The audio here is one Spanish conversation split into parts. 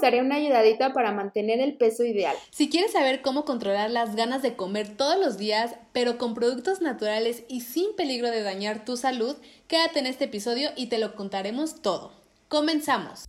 daría una ayudadita para mantener el peso ideal. Si quieres saber cómo controlar las ganas de comer todos los días, pero con productos naturales y sin peligro de dañar tu salud, quédate en este episodio y te lo contaremos todo. Comenzamos.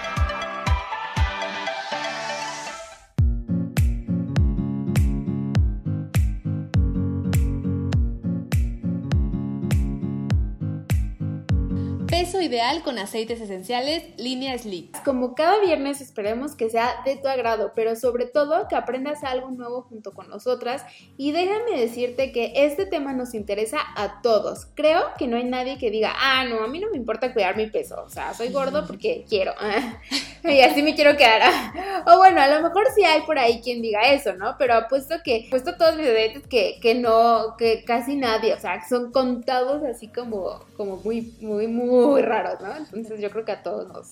Ideal con aceites esenciales, línea Sleek. Como cada viernes esperemos que sea de tu agrado, pero sobre todo que aprendas algo nuevo junto con nosotras y déjame decirte que este tema nos interesa a todos. Creo que no hay nadie que diga, ah, no, a mí no me importa cuidar mi peso, o sea, soy gordo porque quiero y así me quiero quedar. o bueno, a lo mejor sí hay por ahí quien diga eso, ¿no? Pero apuesto que, puesto todos mis detalles que, que no, que casi nadie, o sea, son contados así como, como muy, muy muy raros, ¿no? Entonces yo creo que a todos nos,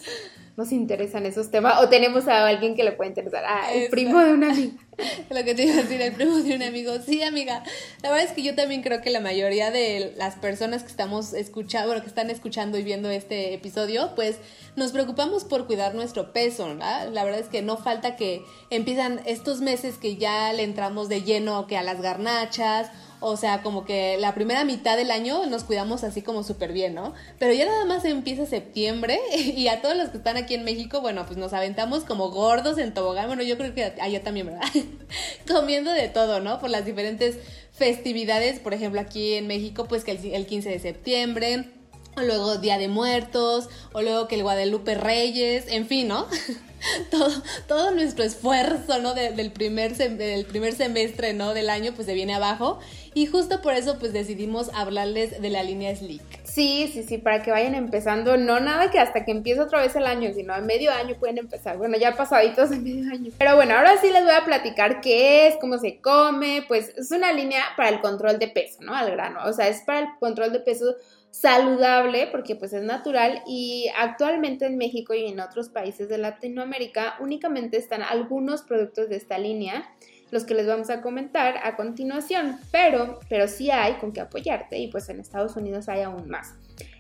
nos interesan esos temas. O tenemos a alguien que le puede interesar. Ah, el primo de un amigo. Lo que te iba a decir, el primo de un amigo. Sí, amiga. La verdad es que yo también creo que la mayoría de las personas que estamos escuchando, bueno, que están escuchando y viendo este episodio, pues nos preocupamos por cuidar nuestro peso, ¿verdad? La verdad es que no falta que empiezan estos meses que ya le entramos de lleno que a las garnachas o sea, como que la primera mitad del año nos cuidamos así como súper bien, ¿no? Pero ya nada más empieza septiembre y a todos los que están aquí en México, bueno, pues nos aventamos como gordos en tobogán. Bueno, yo creo que allá también, ¿verdad? Comiendo de todo, ¿no? Por las diferentes festividades, por ejemplo, aquí en México, pues que el, 15 de septiembre, o luego Día de Muertos, o luego que el Guadalupe Reyes, en fin, ¿no? todo, todo nuestro esfuerzo, ¿no? del, primer del primer semestre, ¿no? Del año, pues se viene abajo. Y justo por eso, pues decidimos hablarles de la línea Sleek. Sí, sí, sí, para que vayan empezando. No nada que hasta que empiece otra vez el año, sino a medio año pueden empezar. Bueno, ya pasaditos de medio año. Pero bueno, ahora sí les voy a platicar qué es, cómo se come. Pues es una línea para el control de peso, ¿no? Al grano. O sea, es para el control de peso saludable porque pues es natural y actualmente en México y en otros países de Latinoamérica únicamente están algunos productos de esta línea los que les vamos a comentar a continuación, pero, pero sí hay con qué apoyarte y pues en Estados Unidos hay aún más.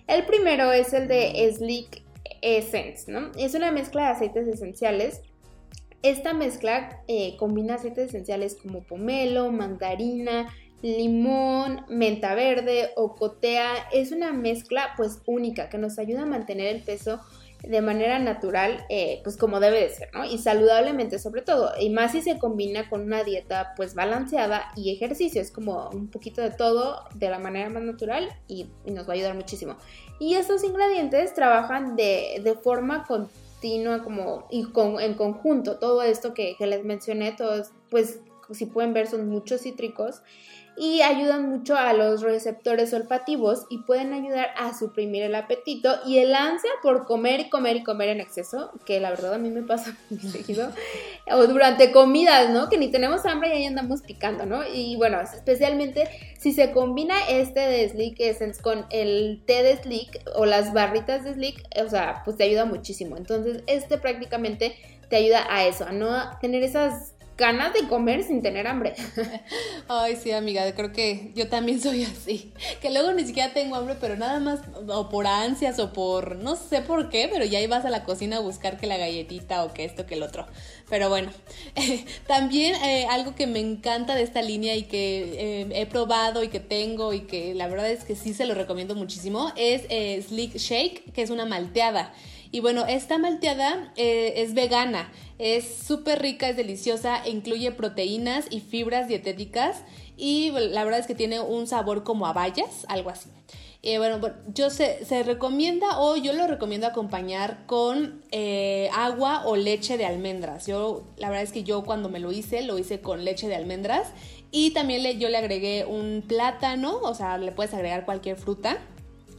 El primero es el de Sleek Essence, ¿no? Es una mezcla de aceites esenciales. Esta mezcla eh, combina aceites esenciales como pomelo, mandarina, limón, menta verde, o cotea. Es una mezcla pues única que nos ayuda a mantener el peso de manera natural, eh, pues como debe de ser, ¿no? Y saludablemente sobre todo, y más si se combina con una dieta pues balanceada y ejercicio, es como un poquito de todo de la manera más natural y, nos va a ayudar muchísimo. Y estos ingredientes trabajan de, de forma continua como y con, en conjunto, todo esto que, que les mencioné, todos pues si pueden ver son muchos cítricos y ayudan mucho a los receptores olfativos y pueden ayudar a suprimir el apetito y el ansia por comer y comer y comer en exceso, que la verdad a mí me pasa muy seguido, o durante comidas, ¿no? Que ni tenemos hambre y ahí andamos picando, ¿no? Y bueno, especialmente si se combina este de Sleek Essence con el té de Sleek o las barritas de Sleek, o sea, pues te ayuda muchísimo. Entonces, este prácticamente te ayuda a eso, a no tener esas ganas de comer sin tener hambre. Ay, sí, amiga, creo que yo también soy así. Que luego ni siquiera tengo hambre, pero nada más, o por ansias, o por, no sé por qué, pero ya ibas a la cocina a buscar que la galletita o que esto, que el otro. Pero bueno, también eh, algo que me encanta de esta línea y que eh, he probado y que tengo y que la verdad es que sí se lo recomiendo muchísimo es eh, Slick Shake, que es una malteada. Y bueno, esta malteada eh, es vegana, es súper rica, es deliciosa, incluye proteínas y fibras dietéticas y la verdad es que tiene un sabor como a bayas, algo así. Eh, bueno, yo se, se, recomienda o yo lo recomiendo acompañar con eh, agua o leche de almendras. Yo, la verdad es que yo cuando me lo hice, lo hice con leche de almendras y también le, yo le agregué un plátano, o sea, le puedes agregar cualquier fruta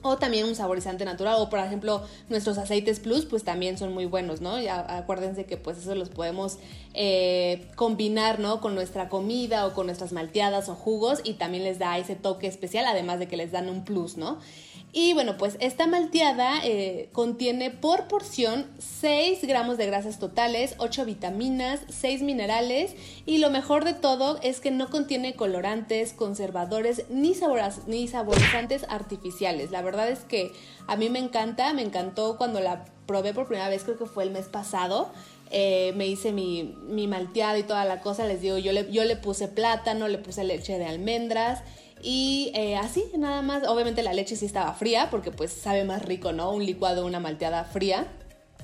o también un saborizante natural o por ejemplo nuestros aceites plus pues también son muy buenos no ya acuérdense que pues eso los podemos eh, combinar no con nuestra comida o con nuestras malteadas o jugos y también les da ese toque especial además de que les dan un plus no y bueno, pues esta malteada eh, contiene por porción 6 gramos de grasas totales, 8 vitaminas, 6 minerales y lo mejor de todo es que no contiene colorantes, conservadores ni, ni saborizantes artificiales. La verdad es que a mí me encanta, me encantó cuando la probé por primera vez, creo que fue el mes pasado. Eh, me hice mi, mi malteada y toda la cosa, les digo, yo le, yo le puse plátano, le puse leche de almendras y eh, así, nada más, obviamente la leche sí estaba fría porque pues sabe más rico, ¿no? Un licuado, una malteada fría.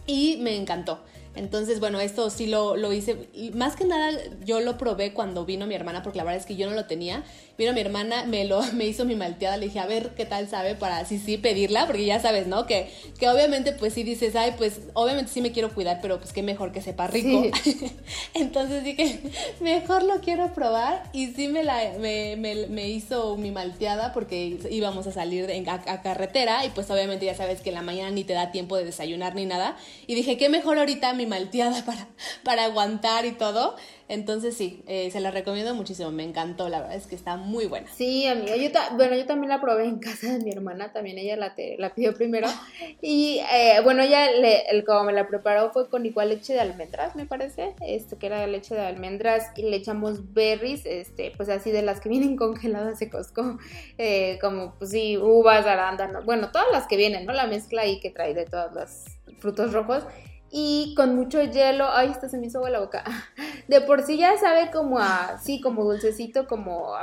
Y me encantó. Entonces, bueno, esto sí lo, lo hice. Más que nada, yo lo probé cuando vino mi hermana, porque la verdad es que yo no lo tenía. Vino mi hermana, me, lo, me hizo mi malteada, le dije, a ver qué tal sabe para sí, sí pedirla, porque ya sabes, ¿no? Que, que obviamente, pues sí dices, ay, pues obviamente sí me quiero cuidar, pero pues qué mejor que sepa rico. Entonces dije, mejor lo quiero probar. Y sí me, la, me, me, hizo mi malteada porque íbamos a salir a, a carretera y pues obviamente ya sabes que en la mañana ni te da tiempo de desayunar ni nada. Y dije, qué mejor ahorita mi malteada para, para aguantar y todo. Entonces sí, eh, se la recomiendo muchísimo, me encantó, la verdad es que está muy buena. Sí, amiga, yo, bueno, yo también la probé en casa de mi hermana, también ella la, la pidió primero. Y eh, bueno, ella le, el, como me la preparó fue con igual leche de almendras, me parece, esto que era leche de almendras y le echamos berries, este, pues así de las que vienen congeladas de Costco, eh, como pues sí, uvas, arándanos, bueno, todas las que vienen, ¿no? La mezcla ahí que trae de todos los frutos rojos y con mucho hielo, ay, esto se me hizo agua la boca. De por sí ya sabe como a, sí, como dulcecito, como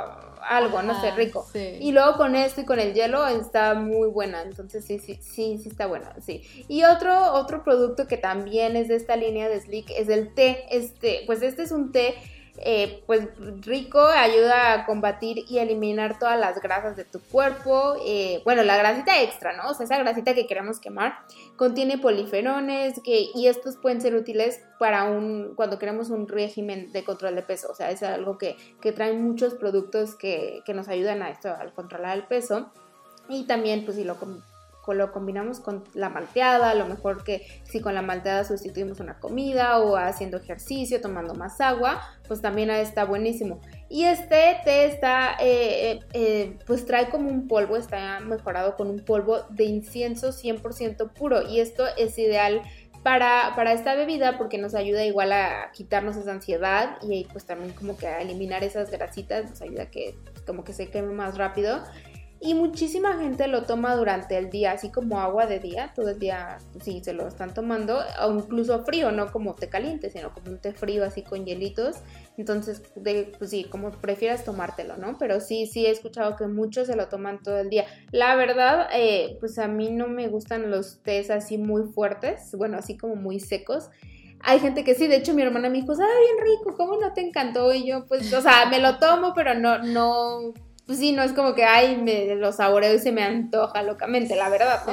algo, no sé, rico. Y luego con esto y con el hielo está muy buena, entonces sí, sí, sí, sí está buena, sí. Y otro, otro producto que también es de esta línea de Slick es el té, este, pues este es un té eh, pues rico, ayuda a combatir y eliminar todas las grasas de tu cuerpo. Eh, bueno, la grasita extra, ¿no? O sea, esa grasita que queremos quemar contiene polifenones que, y estos pueden ser útiles para un, cuando queremos un régimen de control de peso. O sea, es algo que, que traen muchos productos que, que nos ayudan a esto, al controlar el peso. Y también, pues si lo lo combinamos con la malteada, a lo mejor que si con la malteada sustituimos una comida o haciendo ejercicio, tomando más agua, pues también está buenísimo. Y este té está, eh, eh, eh, pues trae como un polvo, está mejorado con un polvo de incienso 100% puro y esto es ideal para, para, esta bebida porque nos ayuda igual a quitarnos esa ansiedad y pues también como que a eliminar esas grasitas, nos ayuda a que como que se queme más rápido y muchísima gente lo toma durante el día, así como agua de día, todo el día sí se lo están tomando, o incluso frío, no como té caliente, sino como un té frío así con hielitos. Entonces, pues sí, como prefieras tomártelo, ¿no? Pero sí, sí he escuchado que muchos se lo toman todo el día. La verdad, eh, pues a mí no me gustan los tés así muy fuertes, bueno, así como muy secos. Hay gente que sí, de hecho mi hermana me dijo, sabe bien rico, ¿cómo no te encantó? Y yo, pues, o sea, me lo tomo, pero no, no, pues sí, no es como que, ay, me lo saboreo y se me antoja locamente, la verdad, ¿no?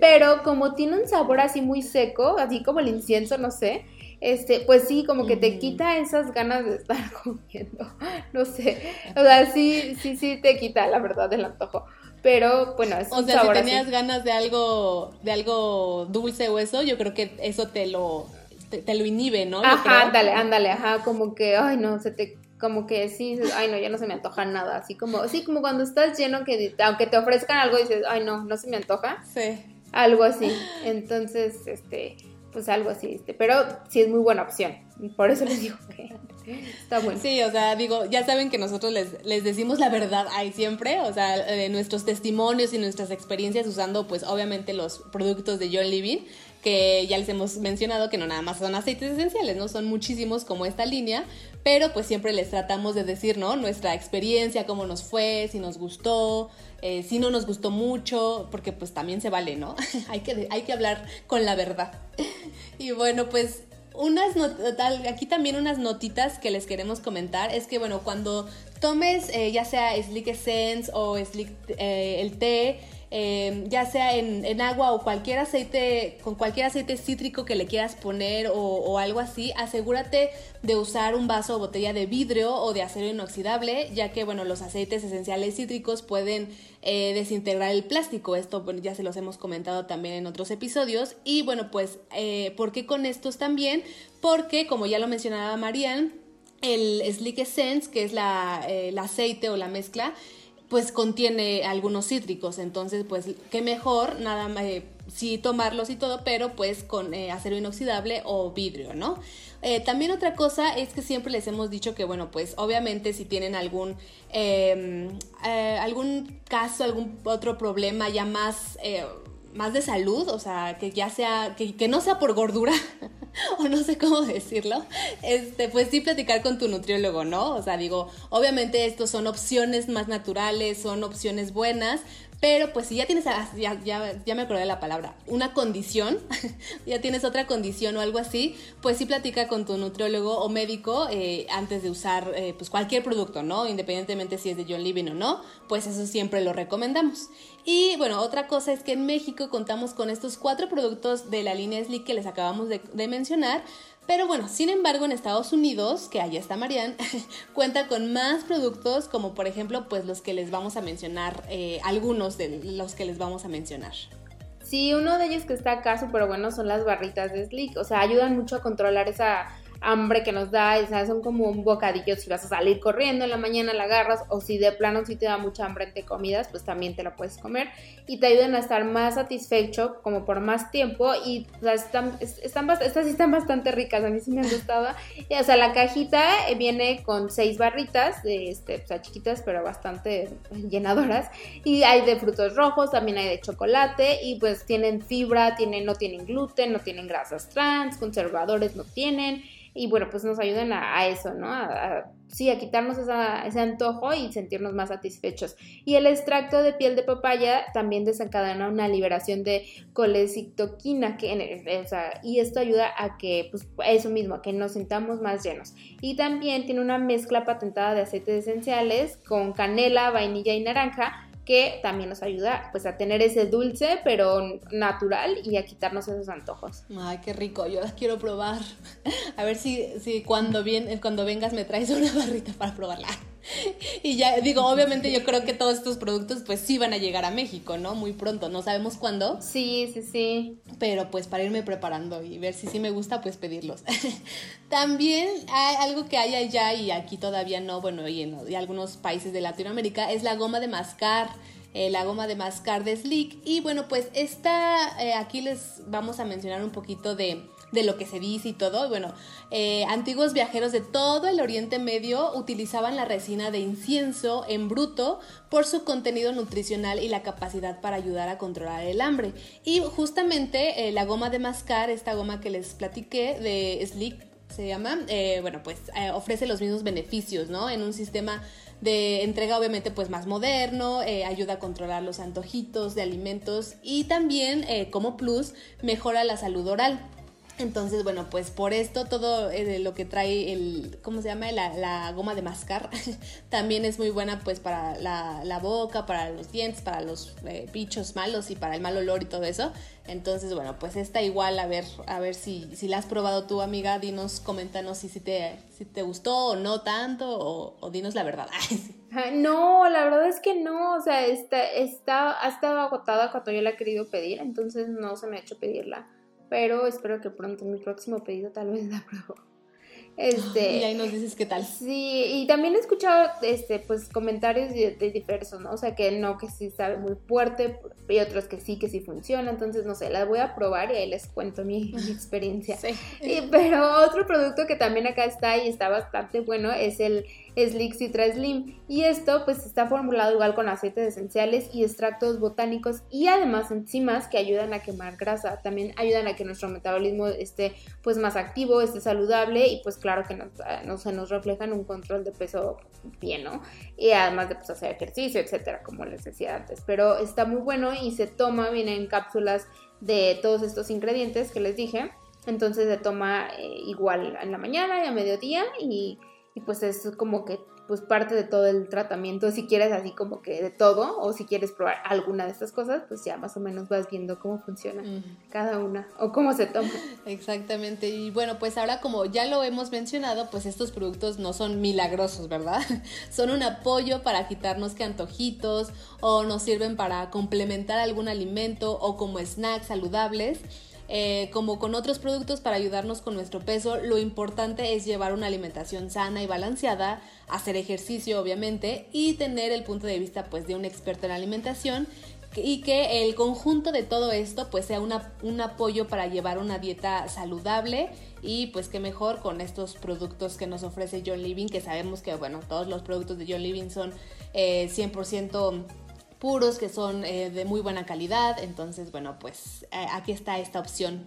Pero como tiene un sabor así muy seco, así como el incienso, no sé, este, pues sí, como que te quita esas ganas de estar comiendo, no sé, o sea, sí, sí, sí te quita, la verdad, el antojo. Pero bueno, es o sea, si tenías ganas de algo, de algo dulce o eso, yo creo que eso te lo, te, lo inhibe, ¿no? Ajá, ándale, ándale, ajá, como que, ay, no, se te como que sí, ay no, ya no se me antoja nada, así como, sí, como cuando estás lleno que aunque te ofrezcan algo dices, ay no, no se me antoja. Sí. Algo así. Entonces, este, pues algo así, este, pero sí es muy buena opción. Por eso les digo que está bueno. Sí, o sea, digo, ya saben que nosotros les, les decimos la verdad ahí siempre, o sea, de nuestros testimonios y nuestras experiencias usando, pues, obviamente los productos de John Living que ya les hemos mencionado que no nada más son aceites esenciales, ¿no? Son muchísimos como esta línea, pero pues siempre les tratamos de decir, ¿no? Nuestra experiencia, cómo nos fue, si nos gustó, eh, si no nos gustó mucho, porque pues también se vale, ¿no? hay, que, hay que hablar con la verdad. y bueno, pues unas aquí también unas notitas que les queremos comentar es que bueno, cuando tomes eh, ya sea Slick Essence o Slick eh, el té, eh, ya sea en, agua o cualquier aceite, con cualquier aceite cítrico que le quieras poner o, algo así, asegúrate de usar un vaso o botella de vidrio o de acero inoxidable, ya que, bueno, los aceites esenciales cítricos pueden eh, desintegrar el plástico. Esto ya se los hemos comentado también en otros episodios. Y bueno, pues, eh, ¿por qué con estos también? Porque, como ya lo mencionaba Marianne, el Slick Essence, que es la, el aceite o la mezcla, pues contiene algunos cítricos, entonces pues qué mejor, nada más, eh, sí tomarlos y todo, pero pues con eh, acero inoxidable o vidrio, ¿no? Eh, también otra cosa es que siempre les hemos dicho que, bueno, pues obviamente si tienen algún, em, algún caso, algún otro problema ya más más de salud, o sea, que ya sea, que, que no sea por gordura, o no sé cómo decirlo, este, pues sí platicar con tu nutriólogo, ¿no? O sea, digo, obviamente estos son opciones más naturales, son opciones buenas, pero pues si ya tienes, ah, ya, ya, ya me acordé de la palabra, una condición, ya tienes otra condición o algo así, pues sí platica con tu nutriólogo o médico eh, antes de usar eh, pues cualquier producto, ¿no? Independientemente si es de John Living o no, pues eso siempre lo recomendamos. Y bueno, otra cosa es que en México contamos con estos cuatro productos de la línea Slick que les acabamos de, de mencionar, pero bueno, sin embargo, en Estados Unidos, que allá está Marianne, cuenta con más productos, como por ejemplo, pues los que les vamos a mencionar, eh, algunos de los que les vamos a mencionar. Sí, uno de ellos que está acá súper bueno son las barritas de Slick, o sea, ayudan mucho a controlar esa hambre que nos da, o sea, son como un bocadillo si vas a salir corriendo en la mañana la agarras o si de plano si te da mucha hambre entre comidas, pues también te la puedes comer y te ayudan a estar más satisfecho como por más tiempo y o sea, están, están, estas sí están bastante ricas, a mí sí me han gustado. o sea, la cajita eh, viene con seis barritas, de este, o sea, chiquitas pero bastante llenadoras y hay de frutos rojos, también hay de chocolate y pues tienen fibra, tienen, no tienen gluten, no tienen grasas trans, conservadores no tienen y bueno, pues nos ayudan a, eso, ¿no? A, sí, a quitarnos ese antojo y sentirnos más satisfechos. Y el extracto de piel de papaya también desencadena una liberación de colecitoquina, que, o y esto ayuda a que, pues eso mismo, a que nos sintamos más llenos. Y también tiene una mezcla patentada de aceites esenciales con canela, vainilla y naranja, que también nos ayuda pues a tener ese dulce pero natural y a quitarnos esos antojos. Ay, qué rico, yo las quiero probar. A ver si, si cuando, bien, cuando vengas me traes una barrita para probarla. Y ya digo, obviamente yo creo que todos estos productos pues sí van a llegar a México, ¿no? Muy pronto, no sabemos cuándo. Sí, sí, sí. Pero pues para irme preparando y ver si sí me gusta, pues pedirlos. También hay algo que hay allá y aquí todavía no, bueno, y en algunos países de Latinoamérica, es la goma de mascar. Eh, la goma de mascar de Slick. Y bueno, pues esta, eh, aquí les vamos a mencionar un poquito de de lo que se dice y todo. Bueno, eh, antiguos viajeros de todo el Oriente Medio utilizaban la resina de incienso en bruto por su contenido nutricional y la capacidad para ayudar a controlar el hambre. Y justamente eh, la goma de mascar, esta goma que les platiqué de Slick, se llama, eh, bueno, pues ofrece los mismos beneficios, ¿no? En un sistema de entrega obviamente pues más moderno, ayuda a controlar los antojitos de alimentos y también como plus mejora la salud oral. Entonces, bueno, pues por esto todo eh, lo que trae el, ¿cómo se llama? La, goma de mascar también es muy buena pues para la, boca, para los dientes, para los eh, bichos malos y para el mal olor y todo eso. Entonces, bueno, pues esta igual, a ver, a ver si, si la has probado tú, amiga, dinos, coméntanos si, si, te, si te gustó o no tanto, o, dinos la verdad. no, la verdad es que no, o sea, está, está, ha estado agotada cuando yo la he querido pedir, entonces no se me ha hecho pedirla pero espero que pronto en mi próximo pedido tal vez la pruebo. Este, y ahí nos dices qué tal. Sí, y también he escuchado este, pues, comentarios de, diversos, ¿no? O sea, que no, que sí sabe muy fuerte, y otros que sí, que sí funciona. Entonces, no sé, las voy a probar y ahí les cuento mi, experiencia. Sí. pero otro producto que también acá está y está bastante bueno es el Slick Citra Slim. Y esto pues está formulado igual con aceites esenciales y extractos botánicos y además enzimas que ayudan a quemar grasa. También ayudan a que nuestro metabolismo esté pues más activo, esté saludable y pues claro que ah, no, se nos reflejan un control de peso bien, ¿no? Y además de pues, hacer ejercicio, etcétera, como les decía antes. Pero está muy bueno y se toma, viene en cápsulas de todos estos ingredientes que les dije. Entonces se toma eh, igual en la mañana y a mediodía y y pues es como que pues parte de todo el tratamiento, si quieres así como que de todo, o si quieres probar alguna de estas cosas, pues ya más o menos vas viendo cómo funciona cada una o cómo se toma. Exactamente, y bueno, pues ahora como ya lo hemos mencionado, pues estos productos no son milagrosos, ¿verdad? son un apoyo para quitarnos que antojitos o nos sirven para complementar algún alimento o como snacks saludables. Eh, como con otros productos para ayudarnos con nuestro peso, lo importante es llevar una alimentación sana y balanceada, hacer ejercicio obviamente y tener el punto de vista pues de un experto en alimentación y que el conjunto de todo esto pues sea un apoyo para llevar una dieta saludable y pues qué mejor con estos productos que nos ofrece John Living que sabemos que bueno todos los productos de John Living son eh, 100% puros que son eh, de muy buena calidad. Entonces, bueno, pues eh, aquí está esta opción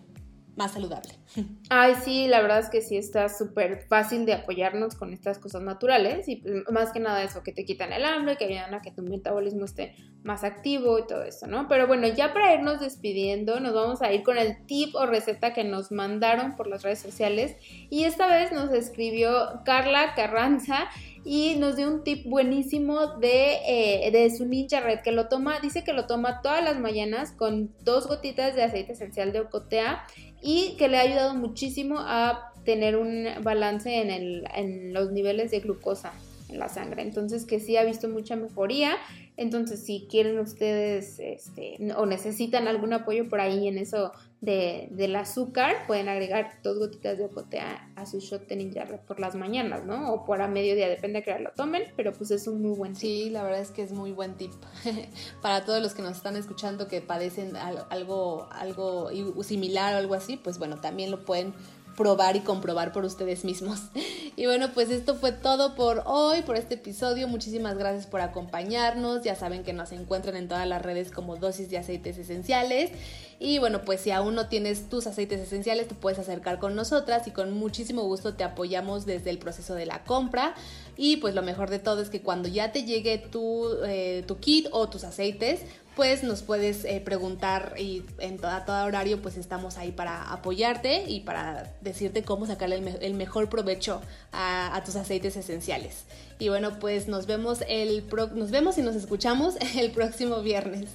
más saludable. Ay, sí, la verdad es que sí está súper fácil de apoyarnos con estas cosas naturales y pues, más que nada eso, que te quitan el hambre, que ayudan a que tu metabolismo esté más activo y todo eso, ¿no? Pero bueno, ya para irnos despidiendo, nos vamos a ir con el tip o receta que nos mandaron por las redes sociales y esta vez nos escribió Carla Carranza y nos dio un tip buenísimo de, eh, de su Ninja Red que lo toma, dice que lo toma todas las mañanas con dos gotitas de aceite esencial de ocotea y que le ha ayudado muchísimo a tener un balance en, el, en los niveles de glucosa en la sangre. Entonces que sí ha visto mucha mejoría entonces, si quieren ustedes este, o necesitan algún apoyo por ahí en eso de, del azúcar, pueden agregar dos gotitas de ocote a, su shot de Ninja por las mañanas, ¿no? O por a mediodía, depende de que lo tomen, pero pues es un muy buen tip. Sí, la verdad es que es muy buen tip para todos los que nos están escuchando que padecen algo, algo similar o algo así, pues bueno, también lo pueden probar y comprobar por ustedes mismos. Y bueno, pues esto fue todo por hoy, por este episodio. Muchísimas gracias por acompañarnos. Ya saben que nos encuentran en todas las redes como dosis de aceites esenciales. Y bueno, pues si aún no tienes tus aceites esenciales, te puedes acercar con nosotras y con muchísimo gusto te apoyamos desde el proceso de la compra. Y pues lo mejor de todo es que cuando ya te llegue tu, eh, tu kit o tus aceites, pues nos puedes eh, preguntar y en toda, todo horario pues estamos ahí para apoyarte y para decirte cómo sacarle el, mejor provecho a, a, tus aceites esenciales. Y bueno, pues nos vemos el nos vemos y nos escuchamos el próximo viernes.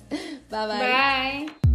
Bye bye. Bye.